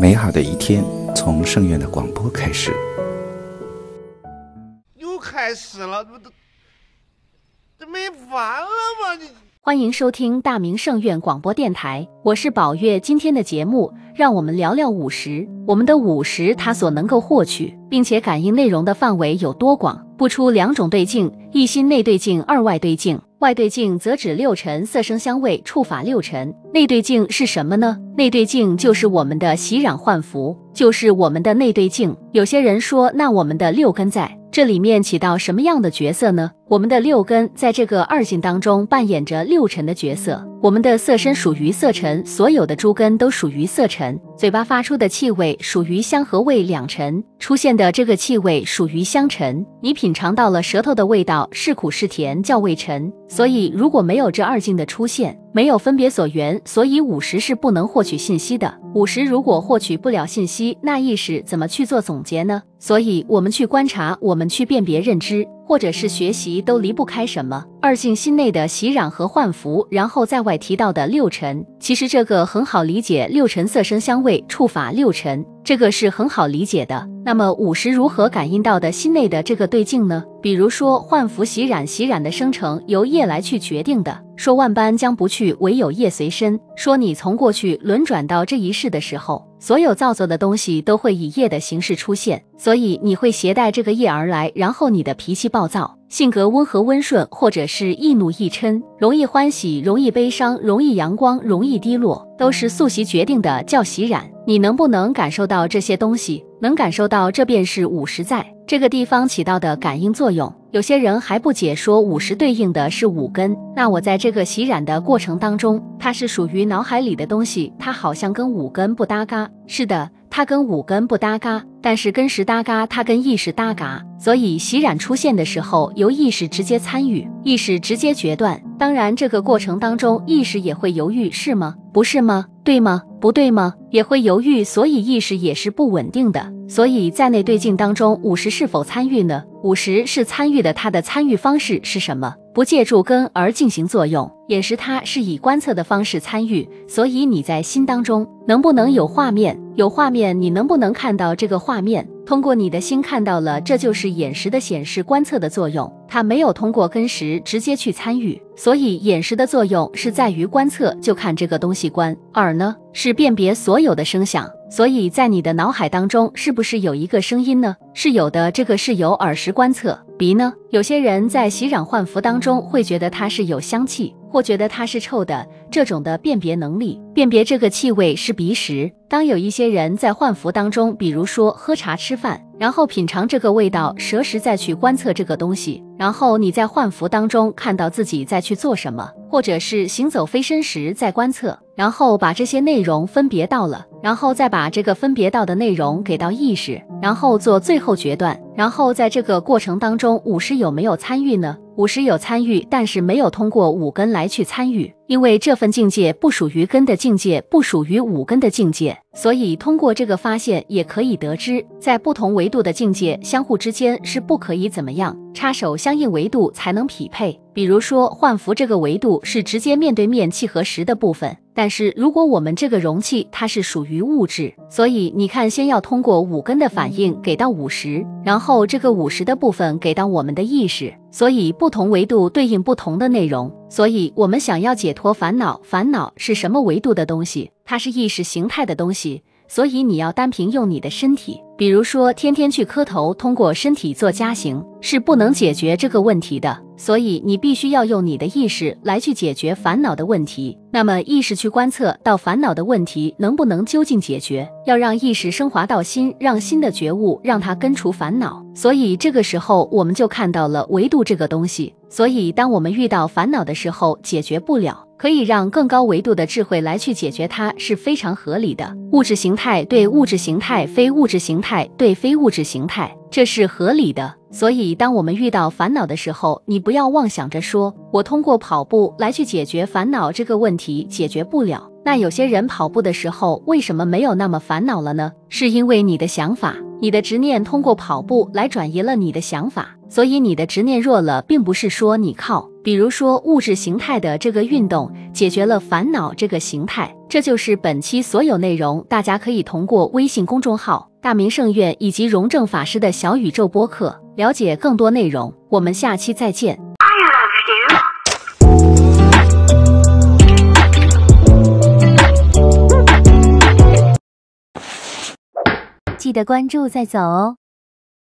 美好的一天从圣院的广播开始。又开始了，这这这没完了吗？你欢迎收听大明圣院广播电台，我是宝月。今天的节目，让我们聊聊五十。我们的五十，它所能够获取并且感应内容的范围有多广？不出两种对境：一心内对境，二外对境。外对境则指六尘色声香味触法六尘。内对境是什么呢？内对境就是我们的洗染幻服，就是我们的内对境。有些人说，那我们的六根在这里面起到什么样的角色呢？我们的六根在这个二境当中扮演着六尘的角色。我们的色身属于色尘，所有的诸根都属于色尘。嘴巴发出的气味属于香和味两尘，出现的这个气味属于香尘。你品尝到了舌头的味道是苦是甜，叫味尘。所以如果没有这二境的出现，没有分别所缘，所以五十是不能获取信息的。五十如果获取不了信息，那意识怎么去做总结呢？所以，我们去观察，我们去辨别认知，或者是学习，都离不开什么？二境心内的习染和幻服，然后在外提到的六尘，其实这个很好理解，六尘色声香味触法六尘，这个是很好理解的。那么五识如何感应到的心内的这个对境呢？比如说幻服洗染，洗染的生成由业来去决定的。说万般将不去，唯有业随身。说你从过去轮转到这一世的时候，所有造作的东西都会以业的形式出现，所以你会携带这个业而来。然后你的脾气暴躁，性格温和温顺，或者是易怒易嗔，容易欢喜，容易悲伤，容易阳光，容易低落，都是宿习决定的，叫习染。你能不能感受到这些东西？能感受到，这便是五十在这个地方起到的感应作用。有些人还不解说五十对应的是五根，那我在这个洗染的过程当中，它是属于脑海里的东西，它好像跟五根不搭嘎。是的，它跟五根不搭嘎，但是跟识搭嘎，它跟意识搭嘎。所以洗染出现的时候，由意识直接参与，意识直接决断。当然，这个过程当中，意识也会犹豫，是吗？不是吗？对吗？不对吗？也会犹豫，所以意识也是不稳定的。所以在内对境当中，五十是否参与呢？五十是参与的，它的参与方式是什么？不借助根而进行作用，眼识它是以观测的方式参与。所以你在心当中能不能有画面？有画面，你能不能看到这个画面？通过你的心看到了，这就是眼识的显示观测的作用。它没有通过根识直接去参与，所以眼识的作用是在于观测，就看这个东西观。耳呢是辨别所有的声响。所以在你的脑海当中，是不是有一个声音呢？是有的，这个是由耳识观测。鼻呢？有些人在洗染换服当中会觉得它是有香气，或觉得它是臭的，这种的辨别能力，辨别这个气味是鼻识。当有一些人在换服当中，比如说喝茶吃饭，然后品尝这个味道，舌识再去观测这个东西，然后你在换服当中看到自己在去做什么，或者是行走飞身时在观测，然后把这些内容分别到了。然后再把这个分别到的内容给到意识，然后做最后决断。然后在这个过程当中，五识有没有参与呢？五识有参与，但是没有通过五根来去参与，因为这份境界不属于根的境界，不属于五根的境界，所以通过这个发现也可以得知，在不同维度的境界相互之间是不可以怎么样插手相应维度才能匹配。比如说幻符这个维度是直接面对面契合时的部分。但是如果我们这个容器它是属于物质，所以你看，先要通过五根的反应给到五十，然后这个五十的部分给到我们的意识，所以不同维度对应不同的内容。所以我们想要解脱烦恼，烦恼是什么维度的东西？它是意识形态的东西。所以你要单凭用你的身体，比如说天天去磕头，通过身体做加行，是不能解决这个问题的。所以你必须要用你的意识来去解决烦恼的问题。那么意识去观测到烦恼的问题能不能究竟解决？要让意识升华到心，让心的觉悟让它根除烦恼。所以这个时候我们就看到了维度这个东西。所以当我们遇到烦恼的时候，解决不了。可以让更高维度的智慧来去解决它，是非常合理的。物质形态对物质形态，非物质形态对非物质形态，这是合理的。所以，当我们遇到烦恼的时候，你不要妄想着说我通过跑步来去解决烦恼这个问题，解决不了。那有些人跑步的时候为什么没有那么烦恼了呢？是因为你的想法。你的执念通过跑步来转移了你的想法，所以你的执念弱了，并不是说你靠，比如说物质形态的这个运动解决了烦恼这个形态。这就是本期所有内容，大家可以通过微信公众号“大明圣院”以及荣正法师的小宇宙播客了解更多内容。我们下期再见。记得关注再走哦。